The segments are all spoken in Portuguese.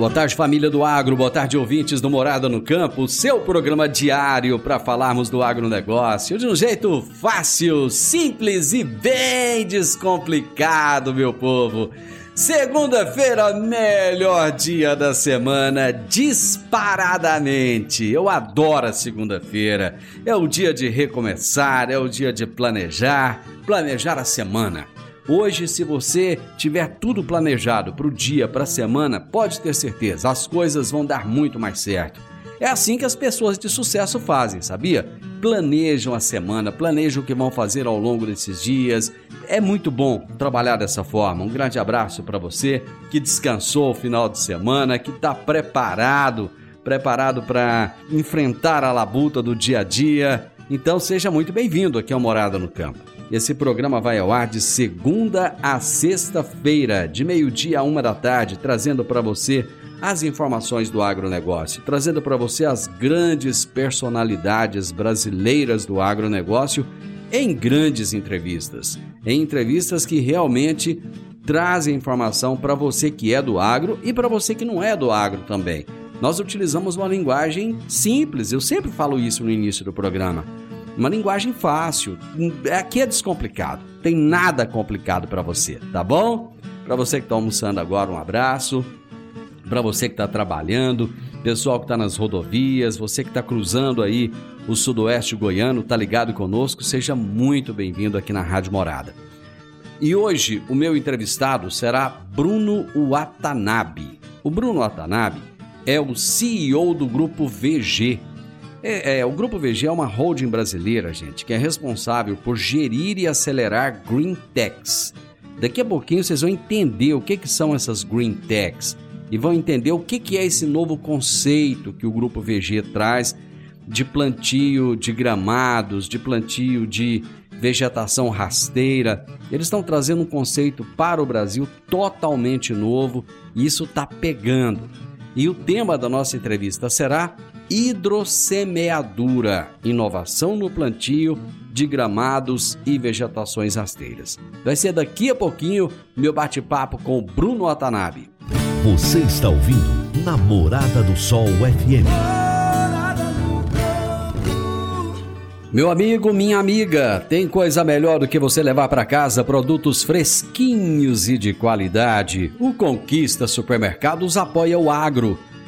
Boa tarde, família do agro. Boa tarde, ouvintes do Morada no Campo. Seu programa diário para falarmos do agronegócio de um jeito fácil, simples e bem descomplicado, meu povo. Segunda-feira, melhor dia da semana, disparadamente. Eu adoro a segunda-feira. É o dia de recomeçar, é o dia de planejar, planejar a semana. Hoje, se você tiver tudo planejado para o dia, para a semana, pode ter certeza, as coisas vão dar muito mais certo. É assim que as pessoas de sucesso fazem, sabia? Planejam a semana, planejam o que vão fazer ao longo desses dias. É muito bom trabalhar dessa forma. Um grande abraço para você que descansou o final de semana, que está preparado, preparado para enfrentar a labuta do dia a dia. Então seja muito bem-vindo aqui ao Morada no Campo. Esse programa vai ao ar de segunda a sexta-feira, de meio-dia a uma da tarde, trazendo para você as informações do agronegócio, trazendo para você as grandes personalidades brasileiras do agronegócio em grandes entrevistas. Em entrevistas que realmente trazem informação para você que é do agro e para você que não é do agro também. Nós utilizamos uma linguagem simples, eu sempre falo isso no início do programa. Uma linguagem fácil. Aqui é descomplicado. Tem nada complicado para você, tá bom? Para você que está almoçando agora, um abraço para você que está trabalhando, pessoal que está nas rodovias, você que está cruzando aí o sudoeste goiano, tá ligado conosco, seja muito bem-vindo aqui na Rádio Morada. E hoje o meu entrevistado será Bruno Watanabe. O Bruno Watanabe é o CEO do grupo VG. É, é, o grupo VG é uma holding brasileira, gente, que é responsável por gerir e acelerar green techs. Daqui a pouquinho vocês vão entender o que, que são essas green techs e vão entender o que é esse novo conceito que o Grupo VG traz de plantio de gramados, de plantio de vegetação rasteira. Eles estão trazendo um conceito para o Brasil totalmente novo e isso está pegando. E o tema da nossa entrevista será hidrosemeadura, inovação no plantio de gramados e vegetações rasteiras. Vai ser daqui a pouquinho meu bate-papo com o Bruno Watanabe. Você está ouvindo Namorada do Sol FM. Meu amigo, minha amiga, tem coisa melhor do que você levar para casa produtos fresquinhos e de qualidade. O Conquista Supermercados apoia o agro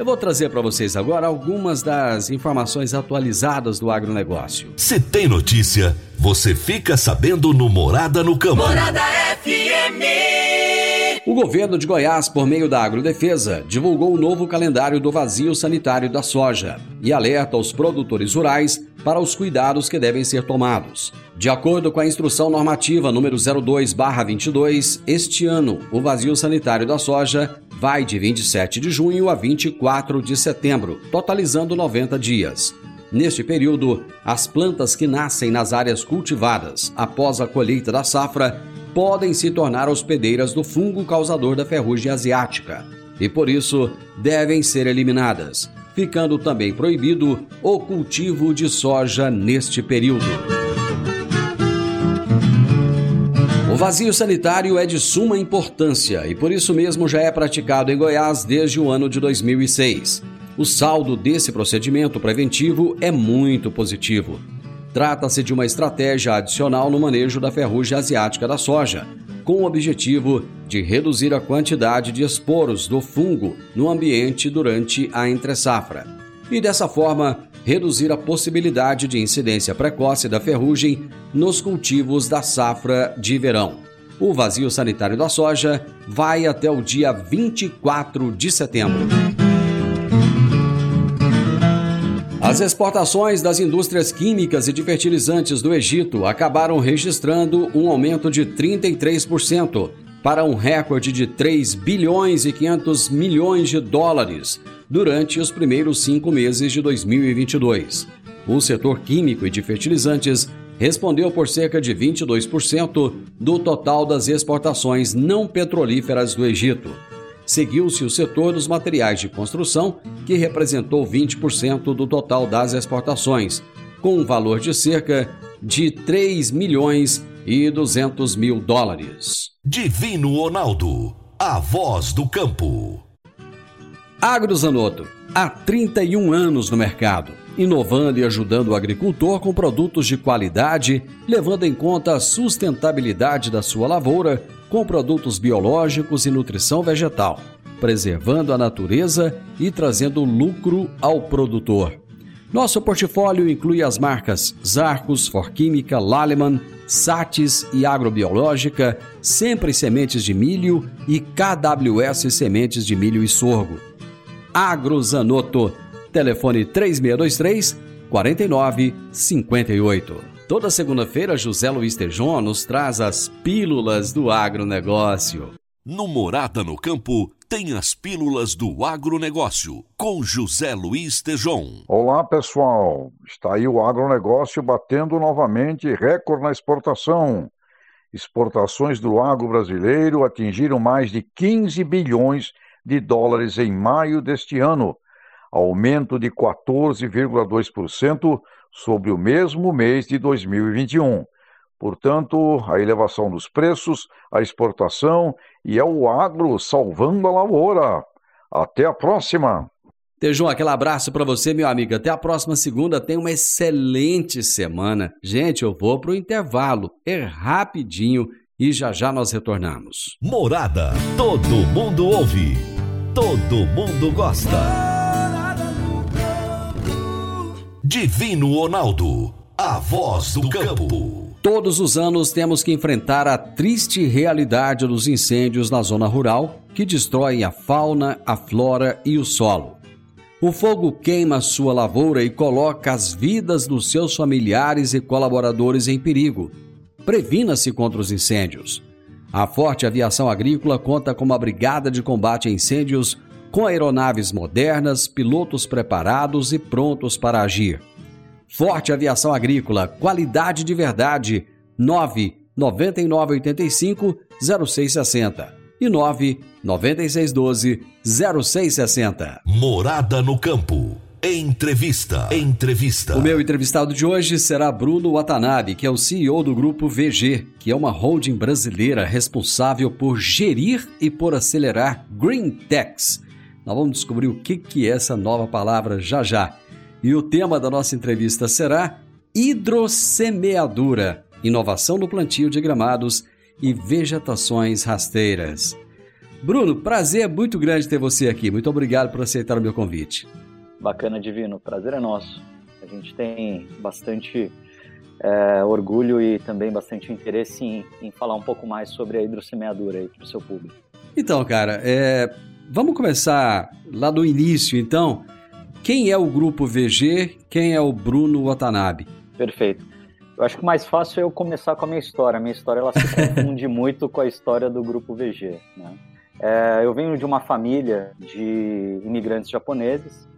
Eu vou trazer para vocês agora algumas das informações atualizadas do agronegócio. Se tem notícia, você fica sabendo no Morada no Campo. Morada FM. O governo de Goiás, por meio da Agrodefesa, divulgou o novo calendário do vazio sanitário da soja e alerta os produtores rurais para os cuidados que devem ser tomados. De acordo com a instrução normativa número 02/22, este ano o vazio sanitário da soja vai de 27 de junho a 24 de setembro, totalizando 90 dias. Neste período, as plantas que nascem nas áreas cultivadas após a colheita da safra podem se tornar hospedeiras do fungo causador da ferrugem asiática e, por isso, devem ser eliminadas, ficando também proibido o cultivo de soja neste período. O vazio sanitário é de suma importância e por isso mesmo já é praticado em Goiás desde o ano de 2006. O saldo desse procedimento preventivo é muito positivo. Trata-se de uma estratégia adicional no manejo da ferrugem asiática da soja, com o objetivo de reduzir a quantidade de esporos do fungo no ambiente durante a entre-safra. E dessa forma, reduzir a possibilidade de incidência precoce da ferrugem nos cultivos da safra de verão. O vazio sanitário da soja vai até o dia 24 de setembro. As exportações das indústrias químicas e de fertilizantes do Egito acabaram registrando um aumento de 33% para um recorde de 3 bilhões e 500 milhões de dólares durante os primeiros cinco meses de 2022. O setor químico e de fertilizantes respondeu por cerca de 22% do total das exportações não petrolíferas do Egito seguiu-se o setor dos materiais de construção, que representou 20% do total das exportações, com um valor de cerca de 3 milhões e 200 mil dólares. Divino Ronaldo, a voz do campo. Agrozanoto, há 31 anos no mercado, inovando e ajudando o agricultor com produtos de qualidade, levando em conta a sustentabilidade da sua lavoura com produtos biológicos e nutrição vegetal, preservando a natureza e trazendo lucro ao produtor. Nosso portfólio inclui as marcas Zarcos, Forquímica, Laleman, Satis e Agrobiológica, Sempre Sementes de Milho e KWS Sementes de Milho e Sorgo. Agrozanoto, telefone 3623 4958. Toda segunda-feira, José Luiz Tejon nos traz as pílulas do agronegócio. No Morada no Campo, tem as pílulas do agronegócio, com José Luiz Tejon. Olá, pessoal. Está aí o agronegócio batendo novamente recorde na exportação. Exportações do agro brasileiro atingiram mais de 15 bilhões de dólares em maio deste ano, aumento de 14,2% sobre o mesmo mês de 2021. Portanto, a elevação dos preços, a exportação e é o agro salvando a lavoura. Até a próxima! Tejão, aquele abraço para você, meu amigo. Até a próxima segunda. Tenha uma excelente semana. Gente, eu vou para o intervalo. É rapidinho e já já nós retornamos. Morada. Todo mundo ouve. Todo mundo gosta. Divino Ronaldo, a voz do campo. Todos os anos temos que enfrentar a triste realidade dos incêndios na zona rural que destroem a fauna, a flora e o solo. O fogo queima sua lavoura e coloca as vidas dos seus familiares e colaboradores em perigo. Previna-se contra os incêndios. A Forte Aviação Agrícola conta com uma brigada de combate a incêndios com aeronaves modernas, pilotos preparados e prontos para agir. Forte Aviação Agrícola, qualidade de verdade. 9 9985 0660 e 9 9612 0660. Morada no campo. Entrevista. Entrevista. O meu entrevistado de hoje será Bruno Watanabe, que é o CEO do grupo VG, que é uma holding brasileira responsável por gerir e por acelerar Green Techs nós vamos descobrir o que, que é essa nova palavra já já. E o tema da nossa entrevista será hidrossemeadura, inovação no plantio de gramados e vegetações rasteiras. Bruno, prazer muito grande ter você aqui. Muito obrigado por aceitar o meu convite. Bacana, Divino. Prazer é nosso. A gente tem bastante é, orgulho e também bastante interesse em, em, falar um pouco mais sobre a hidrossemeadura aí para o seu público. Então, cara, é, Vamos começar lá do início, então. Quem é o grupo VG? Quem é o Bruno Watanabe? Perfeito. Eu acho que o mais fácil é eu começar com a minha história. A minha história ela se confunde muito com a história do grupo VG. Né? É, eu venho de uma família de imigrantes japoneses.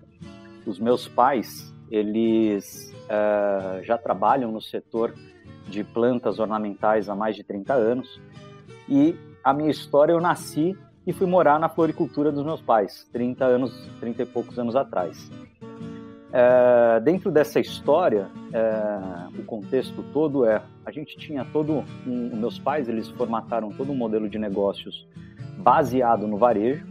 Os meus pais, eles é, já trabalham no setor de plantas ornamentais há mais de 30 anos. E a minha história, eu nasci e fui morar na floricultura dos meus pais, 30 anos, 30 e poucos anos atrás. É, dentro dessa história, é, o contexto todo é, a gente tinha todo, um, meus pais eles formataram todo um modelo de negócios baseado no varejo,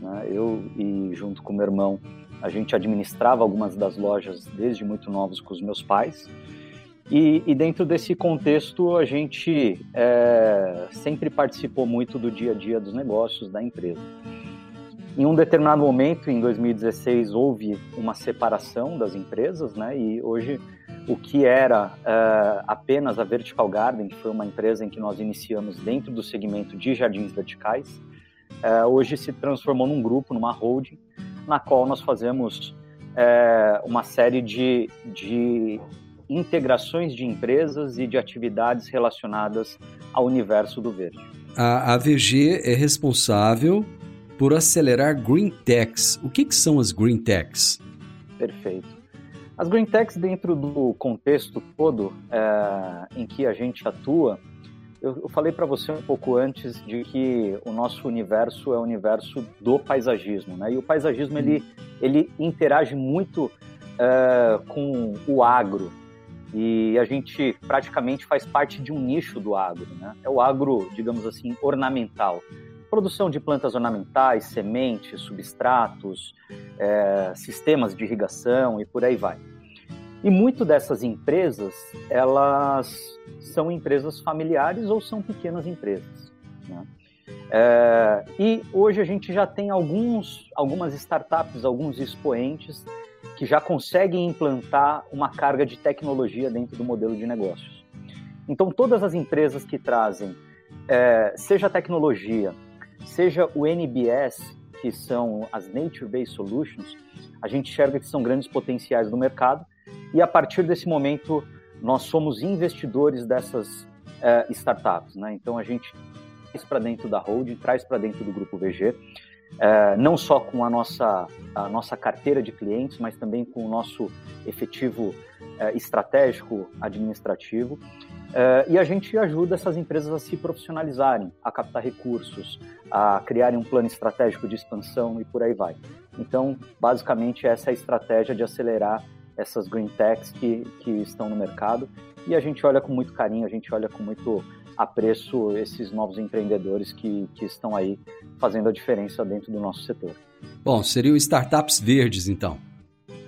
né? eu e junto com meu irmão A gente administrava algumas das lojas desde muito novos com os meus pais. E, e dentro desse contexto, a gente é, sempre participou muito do dia a dia dos negócios da empresa. Em um determinado momento, em 2016, houve uma separação das empresas, né? E hoje o que era uh, apenas a Vertical Garden, que foi uma empresa em que nós iniciamos dentro do segmento de jardins verticais, uh, hoje se transformou num grupo, numa holding, na qual nós fazemos uh, uma série de, de integrações de empresas e de atividades relacionadas ao universo do verde. A, a VG é responsável por acelerar green techs. O que, que são as green techs? Perfeito. As green techs, dentro do contexto todo é, em que a gente atua, eu, eu falei para você um pouco antes de que o nosso universo é o universo do paisagismo, né? E o paisagismo ele, ele interage muito é, com o agro e a gente praticamente faz parte de um nicho do agro, né? É o agro, digamos assim, ornamental produção de plantas ornamentais, sementes, substratos, é, sistemas de irrigação e por aí vai. E muito dessas empresas, elas são empresas familiares ou são pequenas empresas. Né? É, e hoje a gente já tem alguns, algumas startups, alguns expoentes que já conseguem implantar uma carga de tecnologia dentro do modelo de negócios. Então, todas as empresas que trazem, é, seja tecnologia, seja o NBS, que são as Nature Based Solutions, a gente enxerga que são grandes potenciais do mercado e a partir desse momento nós somos investidores dessas uh, startups, né? Então a gente traz para dentro da holding, traz para dentro do grupo VG, eh, não só com a nossa a nossa carteira de clientes, mas também com o nosso efetivo uh, estratégico administrativo Uh, e a gente ajuda essas empresas a se profissionalizarem, a captar recursos, a criarem um plano estratégico de expansão e por aí vai. Então, basicamente, essa é a estratégia de acelerar essas green techs que, que estão no mercado. E a gente olha com muito carinho, a gente olha com muito apreço esses novos empreendedores que, que estão aí fazendo a diferença dentro do nosso setor. Bom, seriam startups verdes, então.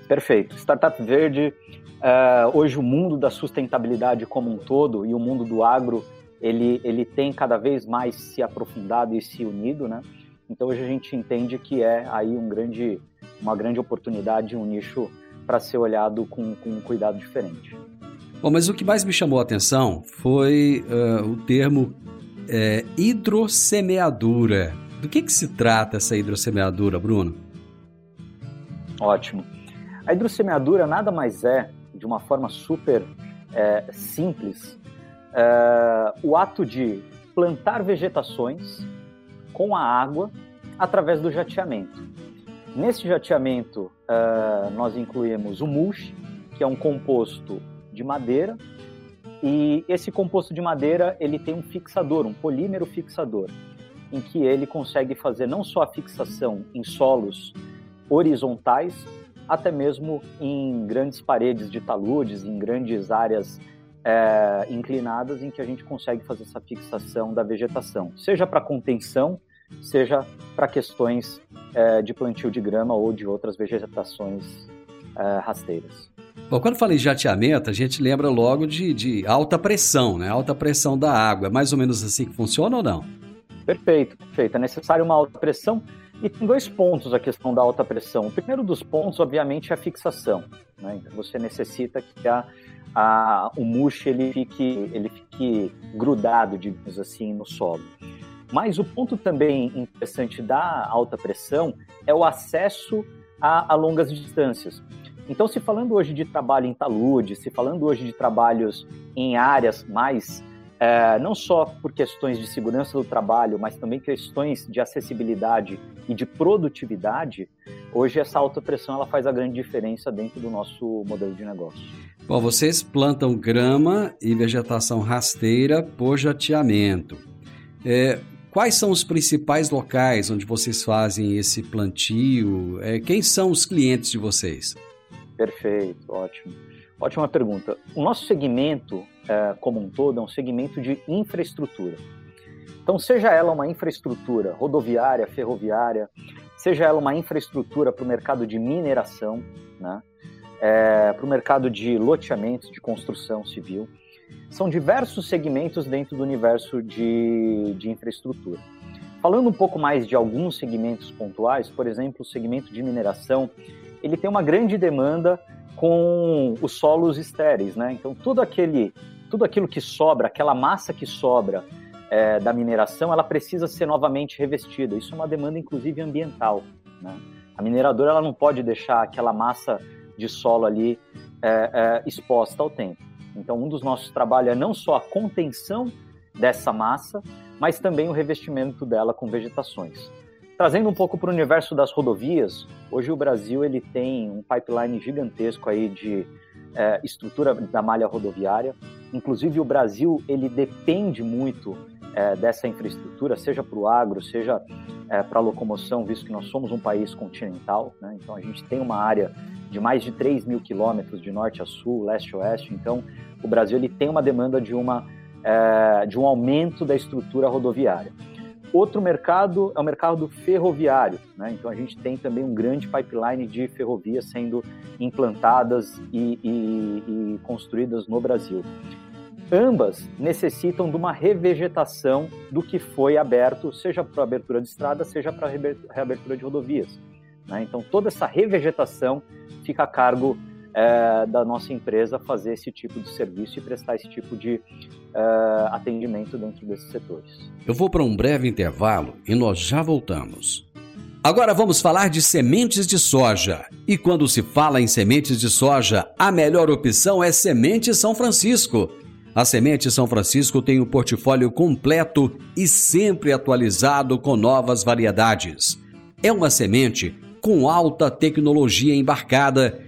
Perfeito. Startup verde Uh, hoje o mundo da sustentabilidade como um todo e o mundo do agro ele, ele tem cada vez mais se aprofundado e se unido, né? Então hoje a gente entende que é aí um grande, uma grande oportunidade, um nicho para ser olhado com, com um cuidado diferente. Bom, mas o que mais me chamou a atenção foi uh, o termo é, hidrossemeadura. Do que, que se trata essa hidrossemeadura, Bruno? Ótimo. A hidrossemeadura nada mais é de uma forma super é, simples, é, o ato de plantar vegetações com a água através do jateamento. Nesse jateamento, nós incluímos o mulch, que é um composto de madeira, e esse composto de madeira ele tem um fixador, um polímero fixador, em que ele consegue fazer não só a fixação em solos horizontais, até mesmo em grandes paredes de taludes, em grandes áreas é, inclinadas, em que a gente consegue fazer essa fixação da vegetação, seja para contenção, seja para questões é, de plantio de grama ou de outras vegetações é, rasteiras. Bom, quando fala em jateamento, a gente lembra logo de, de alta pressão, né? Alta pressão da água. É mais ou menos assim que funciona ou não? Perfeito, perfeito. É necessário uma alta pressão e tem dois pontos a questão da alta pressão. O primeiro dos pontos, obviamente, é a fixação. Né? Então, você necessita que a, a, o mousse ele fique, ele fique grudado, digamos assim, no solo. Mas o ponto também interessante da alta pressão é o acesso a, a longas distâncias. Então, se falando hoje de trabalho em talude, se falando hoje de trabalhos em áreas mais é, não só por questões de segurança do trabalho, mas também questões de acessibilidade e de produtividade, hoje essa alta pressão ela faz a grande diferença dentro do nosso modelo de negócio. Bom, vocês plantam grama e vegetação rasteira por jateamento. É, quais são os principais locais onde vocês fazem esse plantio? É, quem são os clientes de vocês? Perfeito, ótimo. Ótima pergunta. O nosso segmento, é, como um todo, é um segmento de infraestrutura. Então, seja ela uma infraestrutura rodoviária, ferroviária, seja ela uma infraestrutura para o mercado de mineração, né? É, para o mercado de loteamentos, de construção civil. São diversos segmentos dentro do universo de, de infraestrutura. Falando um pouco mais de alguns segmentos pontuais, por exemplo, o segmento de mineração, ele tem uma grande demanda com os solos estéreis, né? Então, tudo aquele, tudo aquilo que sobra, aquela massa que sobra é, da mineração, ela precisa ser novamente revestida. Isso é uma demanda, inclusive, ambiental. Né? A mineradora ela não pode deixar aquela massa de solo ali é, é, exposta ao tempo. Então, um dos nossos trabalhos é não só a contenção dessa massa, mas também o revestimento dela com vegetações. Trazendo um pouco para o universo das rodovias, hoje o Brasil ele tem um pipeline gigantesco aí de é, estrutura da malha rodoviária. Inclusive o Brasil ele depende muito é, dessa infraestrutura, seja para o agro, seja é, para a locomoção, visto que nós somos um país continental, né? então a gente tem uma área de mais de 3 mil quilômetros de norte a sul, leste a oeste, então o Brasil ele tem uma demanda de, uma, é, de um aumento da estrutura rodoviária. Outro mercado é o mercado ferroviário, né? então a gente tem também um grande pipeline de ferrovias sendo implantadas e, e, e construídas no Brasil ambas necessitam de uma revegetação do que foi aberto, seja para abertura de estrada, seja para reabertura de rodovias. Né? Então, toda essa revegetação fica a cargo é, da nossa empresa fazer esse tipo de serviço e prestar esse tipo de é, atendimento dentro desses setores. Eu vou para um breve intervalo e nós já voltamos. Agora vamos falar de sementes de soja. E quando se fala em sementes de soja, a melhor opção é Semente São Francisco. A Semente São Francisco tem um portfólio completo e sempre atualizado com novas variedades. É uma semente com alta tecnologia embarcada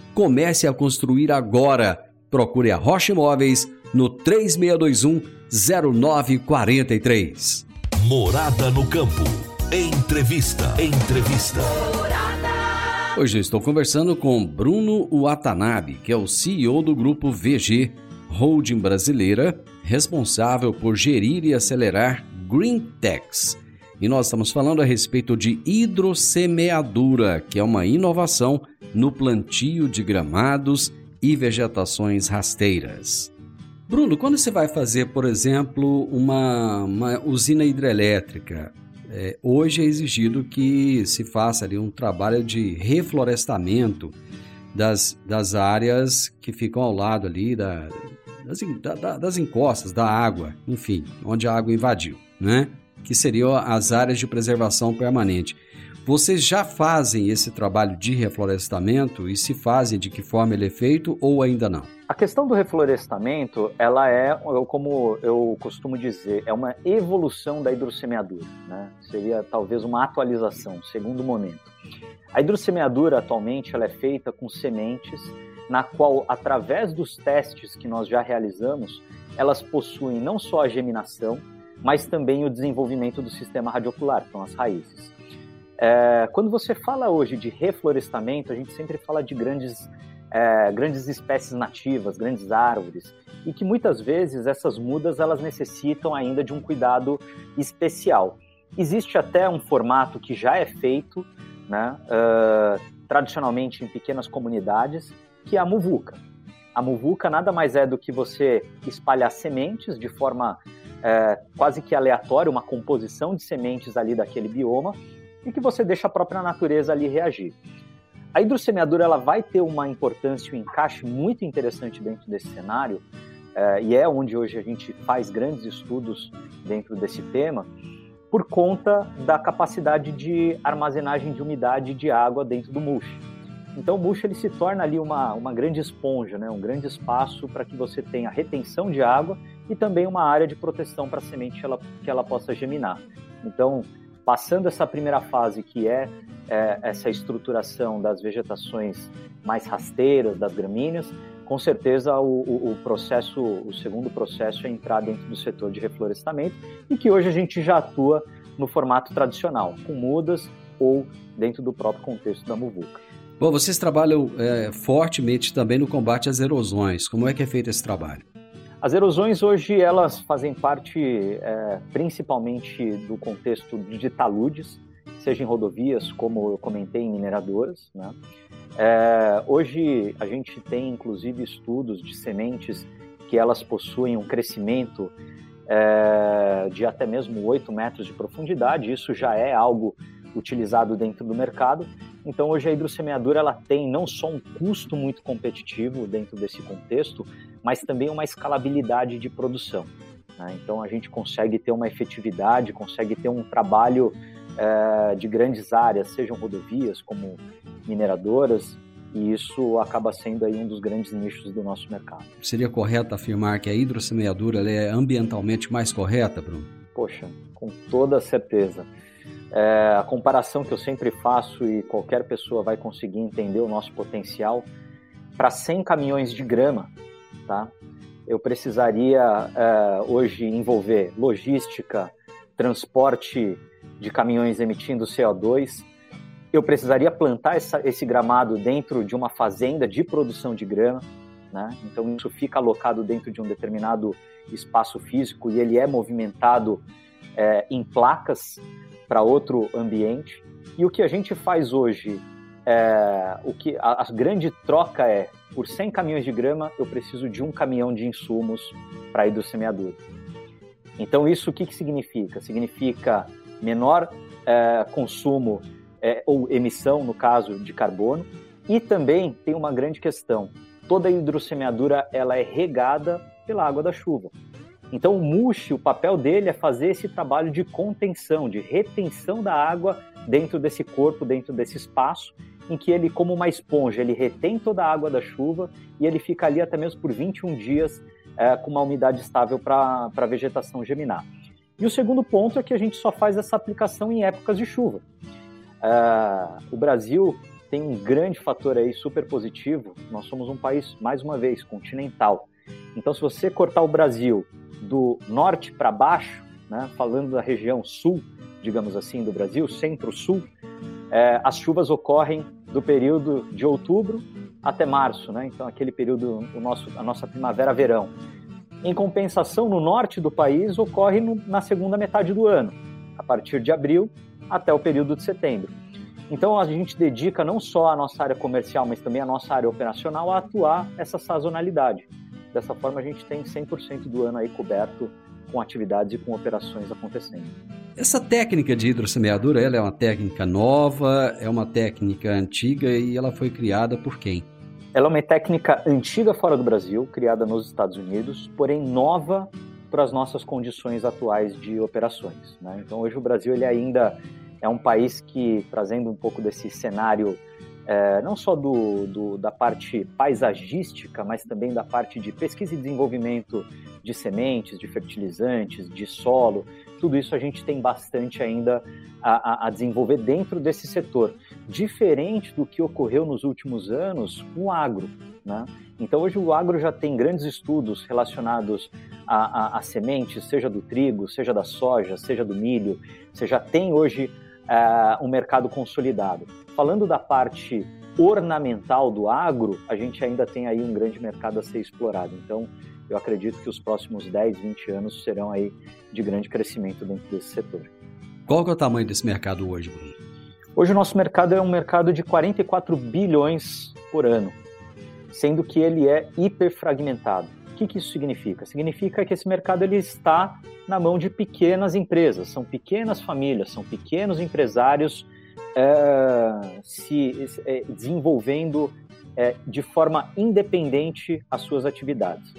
Comece a construir agora. Procure a Rocha Imóveis no 3621 0943. Morada no campo. Entrevista. Entrevista. Hoje eu estou conversando com Bruno Watanabe, que é o CEO do grupo VG, holding brasileira, responsável por gerir e acelerar Green Techs. E nós estamos falando a respeito de hidrosemeadura, que é uma inovação no plantio de gramados e vegetações rasteiras. Bruno, quando você vai fazer, por exemplo, uma, uma usina hidrelétrica, é, hoje é exigido que se faça ali um trabalho de reflorestamento das, das áreas que ficam ao lado ali da, das, da, das encostas, da água, enfim, onde a água invadiu, né? Que seriam as áreas de preservação permanente. Vocês já fazem esse trabalho de reflorestamento e se fazem de que forma ele é feito ou ainda não? A questão do reflorestamento, ela é, como eu costumo dizer, é uma evolução da hidrosemeadura, né? Seria talvez uma atualização, segundo momento. A hidrosemeadura atualmente ela é feita com sementes na qual, através dos testes que nós já realizamos, elas possuem não só a geminação, mas também o desenvolvimento do sistema radiocular, são as raízes. É, quando você fala hoje de reflorestamento, a gente sempre fala de grandes, é, grandes espécies nativas, grandes árvores, e que muitas vezes essas mudas elas necessitam ainda de um cuidado especial. Existe até um formato que já é feito, né, uh, tradicionalmente em pequenas comunidades, que é a muvuca. A muvuca nada mais é do que você espalhar sementes de forma é, quase que aleatória, uma composição de sementes ali daquele bioma, e que você deixa a própria natureza ali reagir. A hidrossemeadura ela vai ter uma importância, um encaixe muito interessante dentro desse cenário, é, e é onde hoje a gente faz grandes estudos dentro desse tema, por conta da capacidade de armazenagem de umidade de água dentro do mulch. Então o mulch ele se torna ali uma, uma grande esponja, né? um grande espaço para que você tenha retenção de água e também uma área de proteção para a semente que ela, que ela possa geminar. Então, passando essa primeira fase, que é, é essa estruturação das vegetações mais rasteiras, das gramíneas, com certeza o, o, o, processo, o segundo processo é entrar dentro do setor de reflorestamento e que hoje a gente já atua no formato tradicional, com mudas ou dentro do próprio contexto da muvuca. Bom, vocês trabalham é, fortemente também no combate às erosões. Como é que é feito esse trabalho? As erosões hoje elas fazem parte é, principalmente do contexto de taludes, seja em rodovias, como eu comentei, em mineradoras, né? É, hoje a gente tem inclusive estudos de sementes que elas possuem um crescimento é, de até mesmo 8 metros de profundidade, isso já é algo utilizado dentro do mercado. Então hoje a hidrossemeadura ela tem não só um custo muito competitivo dentro desse contexto, mas também uma escalabilidade de produção. Né? Então a gente consegue ter uma efetividade, consegue ter um trabalho é, de grandes áreas, sejam rodovias como mineradoras, e isso acaba sendo aí um dos grandes nichos do nosso mercado. Seria correto afirmar que a hidrossemeadura é ambientalmente mais correta, Bruno? Poxa, com toda certeza. É, a comparação que eu sempre faço e qualquer pessoa vai conseguir entender o nosso potencial, para 100 caminhões de grama, tá? eu precisaria é, hoje envolver logística, transporte de caminhões emitindo CO2, eu precisaria plantar essa, esse gramado dentro de uma fazenda de produção de grama, né? Então isso fica alocado dentro de um determinado espaço físico e ele é movimentado é, em placas para outro ambiente. E o que a gente faz hoje, é, o que a, a grande troca é por 100 caminhões de grama eu preciso de um caminhão de insumos para ir do semeador. Então isso o que, que significa? Significa menor é, consumo é, ou emissão, no caso, de carbono. E também tem uma grande questão: toda a hidrossemeadura ela é regada pela água da chuva. Então o mulch, o papel dele é fazer esse trabalho de contenção, de retenção da água dentro desse corpo, dentro desse espaço, em que ele, como uma esponja, ele retém toda a água da chuva e ele fica ali até mesmo por 21 dias é, com uma umidade estável para a vegetação geminar. E o segundo ponto é que a gente só faz essa aplicação em épocas de chuva. Uh, o Brasil tem um grande fator aí super positivo. Nós somos um país, mais uma vez, continental. Então, se você cortar o Brasil do norte para baixo, né, falando da região sul, digamos assim, do Brasil, centro-sul, é, as chuvas ocorrem do período de outubro até março, né? Então, aquele período, o nosso, a nossa primavera-verão. Em compensação, no norte do país, ocorre no, na segunda metade do ano, a partir de abril até o período de setembro. Então a gente dedica não só a nossa área comercial, mas também a nossa área operacional a atuar essa sazonalidade. Dessa forma a gente tem 100% do ano aí coberto com atividades e com operações acontecendo. Essa técnica de hidrossemeadura, ela é uma técnica nova, é uma técnica antiga e ela foi criada por quem? Ela é uma técnica antiga fora do Brasil, criada nos Estados Unidos, porém nova para as nossas condições atuais de operações. Né? Então, hoje o Brasil ele ainda é um país que, trazendo um pouco desse cenário, é, não só do, do, da parte paisagística, mas também da parte de pesquisa e desenvolvimento de sementes, de fertilizantes, de solo, tudo isso a gente tem bastante ainda a, a, desenvolver dentro desse setor, diferente do que ocorreu nos últimos anos com o agro. Né? Então, hoje o agro já tem grandes estudos relacionados a, a, a sementes, seja do trigo, seja da soja, seja do milho. Você já tem hoje uh, um mercado consolidado. Falando da parte ornamental do agro, a gente ainda tem aí um grande mercado a ser explorado. Então, eu acredito que os próximos 10, 20 anos serão aí de grande crescimento dentro desse setor. Qual é o tamanho desse mercado hoje, Bruno? Hoje o nosso mercado é um mercado de 44 bilhões por ano, sendo que ele é hiperfragmentado que, que isso significa? Significa que esse mercado ele está na mão de pequenas empresas, são pequenas famílias, são pequenos empresários é, se é, desenvolvendo é, de forma independente as suas atividades.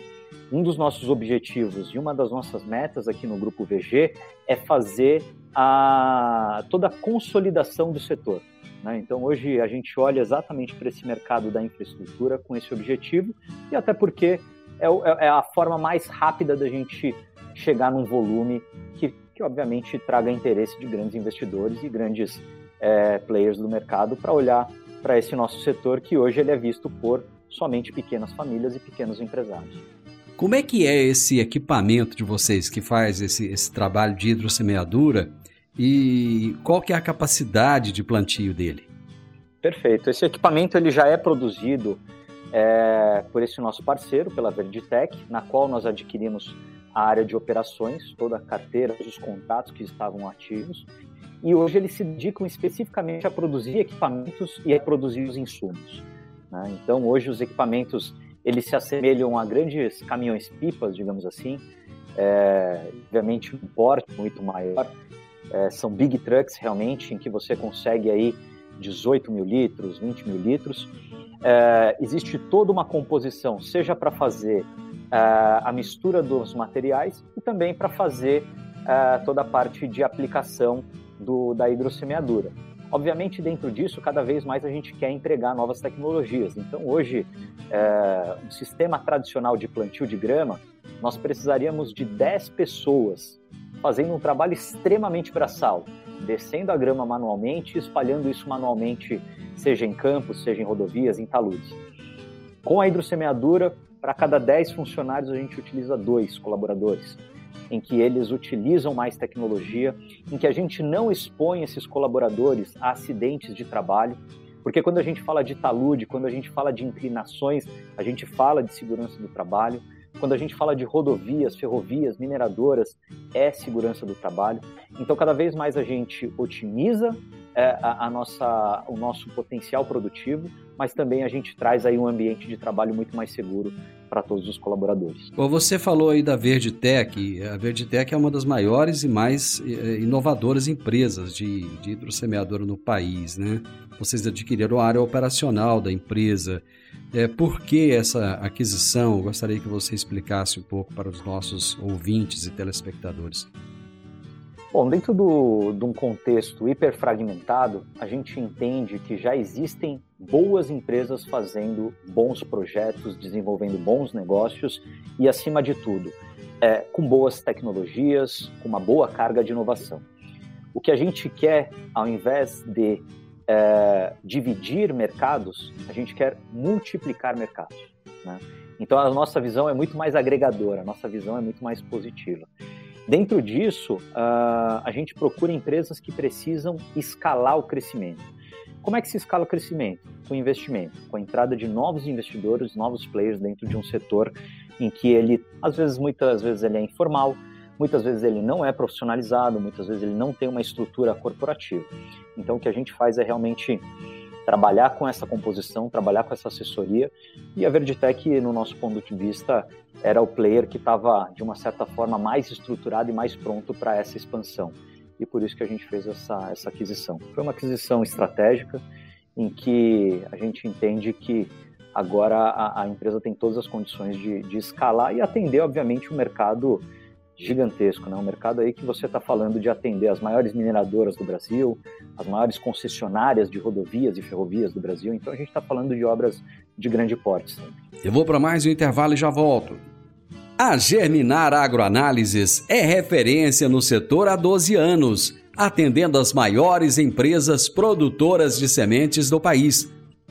Um dos nossos objetivos e uma das nossas metas aqui no Grupo VG é fazer a, toda a consolidação do setor. Né? Então, hoje a gente olha exatamente para esse mercado da infraestrutura com esse objetivo e até porque é, é, é a forma mais rápida da gente chegar num volume que, que obviamente, traga interesse de grandes investidores e grandes é, players do mercado para olhar para esse nosso setor que hoje ele é visto por somente pequenas famílias e pequenos empresários. Como é que é esse equipamento de vocês que faz esse, esse trabalho de hidrossemeadura e qual que é a capacidade de plantio dele? Perfeito. Esse equipamento ele já é produzido é, por esse nosso parceiro, pela Verditec, na qual nós adquirimos a área de operações, toda a carteira, os contatos que estavam ativos, e hoje eles se dedicam especificamente a produzir equipamentos e a produzir os insumos. Né? Então, hoje os equipamentos eles se assemelham a grandes caminhões-pipas, digamos assim, é, obviamente um porte muito maior, é, são big trucks realmente, em que você consegue aí 18 mil litros, 20 mil litros. É, existe toda uma composição, seja para fazer é, a mistura dos materiais e também para fazer é, toda a parte de aplicação do, da hidrossemeadura. Obviamente, dentro disso, cada vez mais a gente quer entregar novas tecnologias. Então, hoje, é, um sistema tradicional de plantio de grama, nós precisaríamos de 10 pessoas fazendo um trabalho extremamente braçal, descendo a grama manualmente, espalhando isso manualmente, seja em campos, seja em rodovias, em taludes. Com a hidrossemeadura, para cada 10 funcionários a gente utiliza dois colaboradores, em que eles utilizam mais tecnologia, em que a gente não expõe esses colaboradores a acidentes de trabalho, porque quando a gente fala de talude, quando a gente fala de inclinações, a gente fala de segurança do trabalho. Quando a gente fala de rodovias, ferrovias, mineradoras, é segurança do trabalho. Então, cada vez mais a gente otimiza é, a, a, nossa, o nosso potencial produtivo, mas também a gente traz aí um ambiente de trabalho muito mais seguro para todos os colaboradores. Bom, você falou aí da Verditec. A Verditec é uma das maiores e mais eh, inovadoras empresas de, de hidrossemeadora no país, né? Vocês adquiriram a área operacional da empresa. É, por que essa aquisição? Eu gostaria que você explicasse um pouco para os nossos ouvintes e telespectadores. Bom, dentro do, de um contexto hiperfragmentado, a gente entende que já existem boas empresas fazendo bons projetos, desenvolvendo bons negócios e, acima de tudo, é, com boas tecnologias, com uma boa carga de inovação. O que a gente quer, ao invés de é, dividir mercados, a gente quer multiplicar mercados. Né? Então a nossa visão é muito mais agregadora, a nossa visão é muito mais positiva. Dentro disso, a gente procura empresas que precisam escalar o crescimento. Como é que se escala o crescimento? Com investimento, com a entrada de novos investidores, novos players dentro de um setor em que ele, às vezes, muitas vezes ele é informal, muitas vezes ele não é profissionalizado, muitas vezes ele não tem uma estrutura corporativa. Então, o que a gente faz é realmente trabalhar com essa composição, trabalhar com essa assessoria. E a Verditec, no nosso ponto de vista, era o player que estava, de uma certa forma, mais estruturado e mais pronto para essa expansão. E por isso que a gente fez essa, essa aquisição. Foi uma aquisição estratégica em que a gente entende que agora a, a empresa tem todas as condições de, de escalar e atender, obviamente, o mercado gigantesco, né? Um mercado aí que você está falando de atender as maiores mineradoras do Brasil, as maiores concessionárias de rodovias e ferrovias do Brasil. Então a gente está falando de obras de grande porte. Sempre. Eu vou para mais um intervalo e já volto. A Germinar Agroanálises é referência no setor há 12 anos, atendendo as maiores empresas produtoras de sementes do país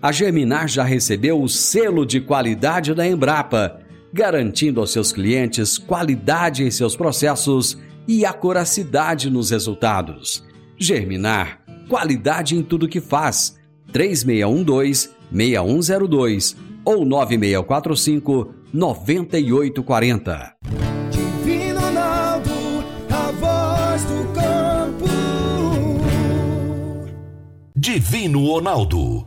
a Germinar já recebeu o selo de qualidade da Embrapa, garantindo aos seus clientes qualidade em seus processos e acuracidade nos resultados. Germinar, qualidade em tudo que faz. 3612-6102 ou 9645 9840. Divino Ronaldo, a voz do campo. Divino Ronaldo,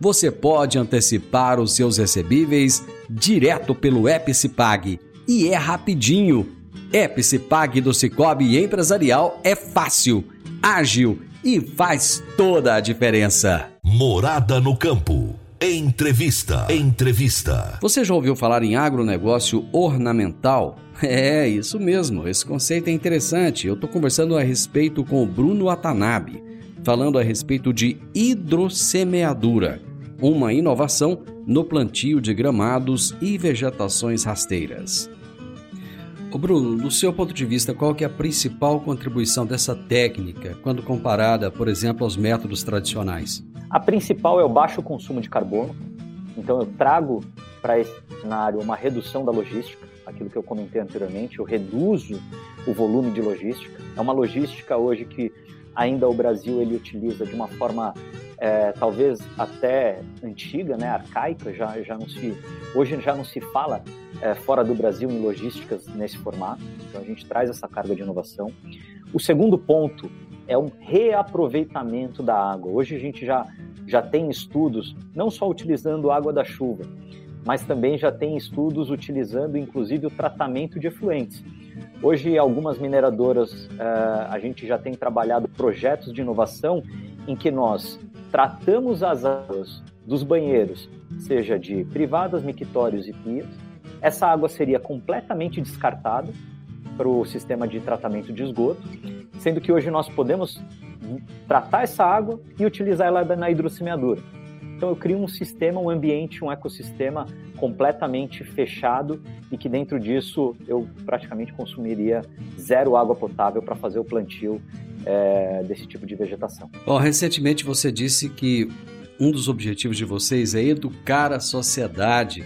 você pode antecipar os seus recebíveis direto pelo Epicipag. E é rapidinho. Epicipag do Cicobi Empresarial é fácil, ágil e faz toda a diferença. Morada no campo. Entrevista. Entrevista. Você já ouviu falar em agronegócio ornamental? É, isso mesmo. Esse conceito é interessante. Eu estou conversando a respeito com o Bruno Watanabe, falando a respeito de hidrosemeadura, uma inovação no plantio de gramados e vegetações rasteiras. Bruno, do seu ponto de vista, qual que é a principal contribuição dessa técnica quando comparada, por exemplo, aos métodos tradicionais? A principal é o baixo consumo de carbono. Então eu trago para esse cenário uma redução da logística, aquilo que eu comentei anteriormente, eu reduzo o volume de logística. É uma logística hoje que ainda o Brasil ele utiliza de uma forma é, talvez até antiga, né, arcaica, já, já não se, hoje já não se fala é, fora do Brasil em logísticas nesse formato, então a gente traz essa carga de inovação. O segundo ponto é um reaproveitamento da água. Hoje a gente já, já tem estudos, não só utilizando água da chuva, mas também já tem estudos utilizando inclusive o tratamento de efluentes. Hoje, algumas mineradoras, uh, a gente já tem trabalhado projetos de inovação em que nós tratamos as águas dos banheiros, seja de privadas, mictórios e pias. Essa água seria completamente descartada para o sistema de tratamento de esgoto, sendo que hoje nós podemos tratar essa água e utilizar ela na hidrosemeadura. Então eu crio um sistema, um ambiente, um ecossistema completamente fechado e que dentro disso eu praticamente consumiria zero água potável para fazer o plantio é, desse tipo de vegetação. Recentemente você disse que um dos objetivos de vocês é educar a sociedade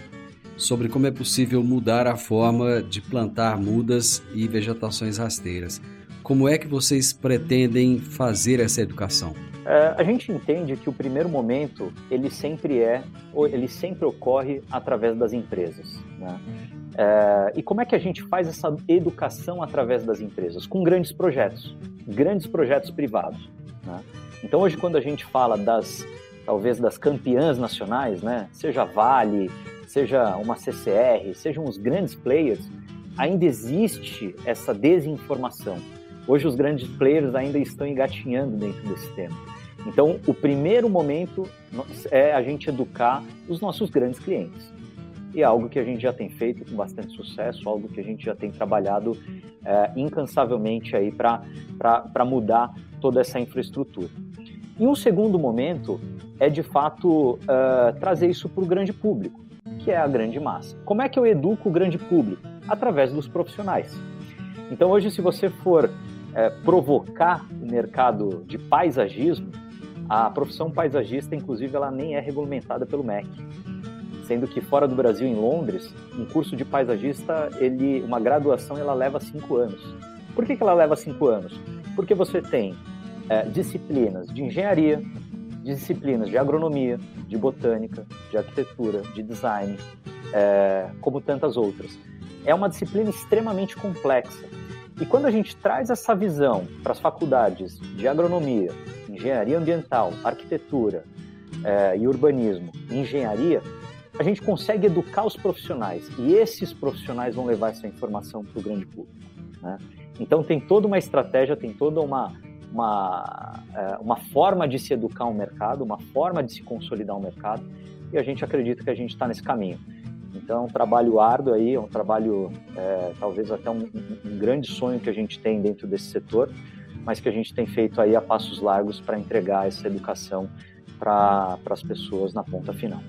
sobre como é possível mudar a forma de plantar mudas e vegetações rasteiras. Como é que vocês pretendem fazer essa educação? É, a gente entende que o primeiro momento ele sempre é, ele sempre ocorre através das empresas. Né? É, e como é que a gente faz essa educação através das empresas? Com grandes projetos, grandes projetos privados. Né? Então hoje quando a gente fala das talvez das campeãs nacionais, né? seja Vale, seja uma CCR, sejam os grandes players, ainda existe essa desinformação. Hoje os grandes players ainda estão engatinhando dentro desse tema. Então, o primeiro momento é a gente educar os nossos grandes clientes. E é algo que a gente já tem feito com bastante sucesso, algo que a gente já tem trabalhado é, incansavelmente aí para mudar toda essa infraestrutura. E um segundo momento é, de fato, uh, trazer isso para o grande público, que é a grande massa. Como é que eu educo o grande público? Através dos profissionais. Então, hoje, se você for é, provocar o mercado de paisagismo, a profissão paisagista, inclusive, ela nem é regulamentada pelo MEC. Sendo que fora do Brasil, em Londres, um curso de paisagista, ele, uma graduação, ela leva cinco anos. Por que, que ela leva cinco anos? Porque você tem é, disciplinas de engenharia, disciplinas de agronomia, de botânica, de arquitetura, de design, é, como tantas outras. É uma disciplina extremamente complexa. E quando a gente traz essa visão para as faculdades de agronomia, engenharia ambiental, arquitetura é, e urbanismo, engenharia, a gente consegue educar os profissionais e esses profissionais vão levar essa informação para o grande público. Né? Então tem toda uma estratégia, tem toda uma, uma, é, uma forma de se educar um mercado, uma forma de se consolidar um mercado e a gente acredita que a gente está nesse caminho. Então é um trabalho árduo aí, é um trabalho, é, talvez até um, um, grande sonho que a gente tem dentro desse setor, mas que a gente tem feito aí a passos largos para entregar essa educação para as pessoas na ponta final.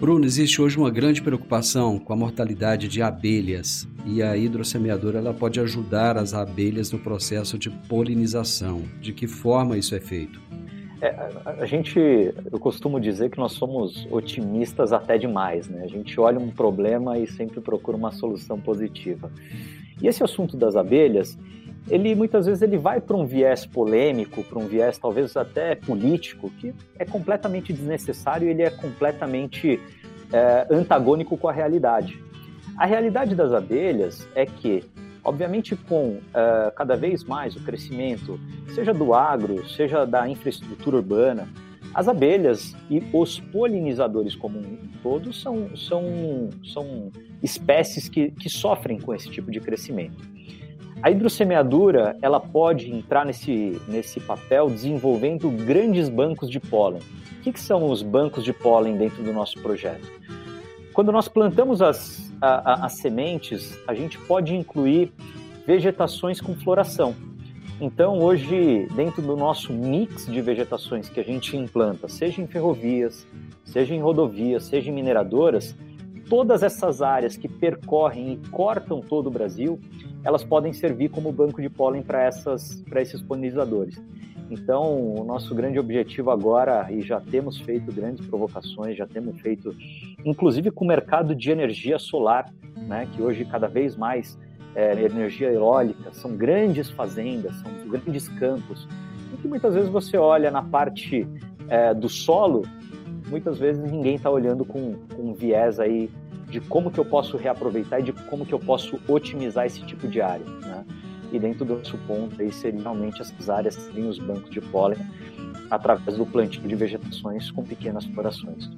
Bruno, existe hoje uma grande preocupação com a mortalidade de abelhas e a hidrossemeadora ela pode ajudar as abelhas no processo de polinização. De que forma isso é feito? É, a gente, eu costumo dizer que nós somos otimistas até demais, né? A gente olha um problema e sempre procura uma solução positiva. E esse assunto das abelhas, ele muitas vezes ele vai para um viés polêmico, para um viés talvez até político, que é completamente desnecessário, ele é completamente é, antagônico com a realidade. A realidade das abelhas é que, obviamente, com uh, cada vez mais o crescimento, seja do agro, seja da infraestrutura urbana, as abelhas e os polinizadores como um todo são, são, são espécies que, que sofrem com esse tipo de crescimento. A hidrossemeadura ela pode entrar nesse, nesse papel desenvolvendo grandes bancos de pólen. O que, que são os bancos de pólen dentro do nosso projeto? Quando nós plantamos as, a, a, as sementes, a gente pode incluir vegetações com floração. Então, hoje, dentro do nosso mix de vegetações que a gente implanta, seja em ferrovias, seja em rodovias, seja em mineradoras, todas essas áreas que percorrem e cortam todo o Brasil, elas podem servir como banco de pólen para esses polinizadores. Então, o nosso grande objetivo agora, e já temos feito grandes provocações, já temos feito, inclusive com o mercado de energia solar, né, que hoje cada vez mais é, energia eólica, são grandes fazendas, são grandes campos, e que muitas vezes você olha na parte é, do solo, muitas vezes ninguém está olhando com, com viés aí de como que eu posso reaproveitar e de como que eu posso otimizar esse tipo de área. Né? E dentro do nosso ponto aí seriam realmente essas áreas seriam os bancos de pólen através do plantio de vegetações com pequenas florações.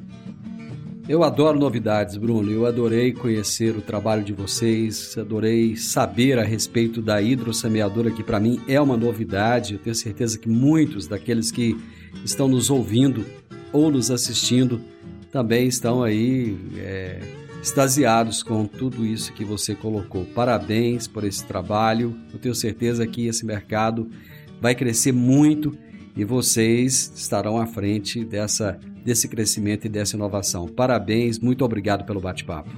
Eu adoro novidades, Bruno. Eu adorei conhecer o trabalho de vocês, adorei saber a respeito da hidrossemeadora, que para mim é uma novidade. Eu tenho certeza que muitos daqueles que estão nos ouvindo ou nos assistindo também estão aí é, extasiados com tudo isso que você colocou. Parabéns por esse trabalho. Eu tenho certeza que esse mercado vai crescer muito e vocês estarão à frente dessa, desse crescimento e dessa inovação. Parabéns, muito obrigado pelo bate-papo.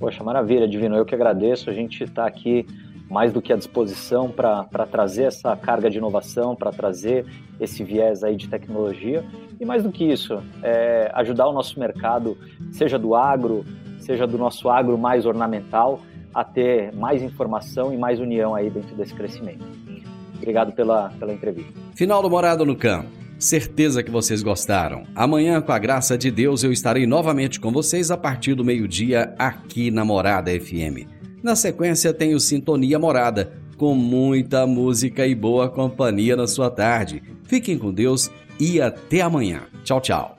Poxa, maravilha, Divino. Eu que agradeço. A gente está aqui mais do que à disposição para trazer essa carga de inovação, para trazer esse viés aí de tecnologia. E mais do que isso, é ajudar o nosso mercado, seja do agro, seja do nosso agro mais ornamental, a ter mais informação e mais união aí dentro desse crescimento. Obrigado pela, pela entrevista. Final do Morado no Campo. Certeza que vocês gostaram. Amanhã, com a graça de Deus, eu estarei novamente com vocês a partir do meio-dia aqui na Morada FM. Na sequência, tenho Sintonia Morada, com muita música e boa companhia na sua tarde. Fiquem com Deus e até amanhã. Tchau, tchau.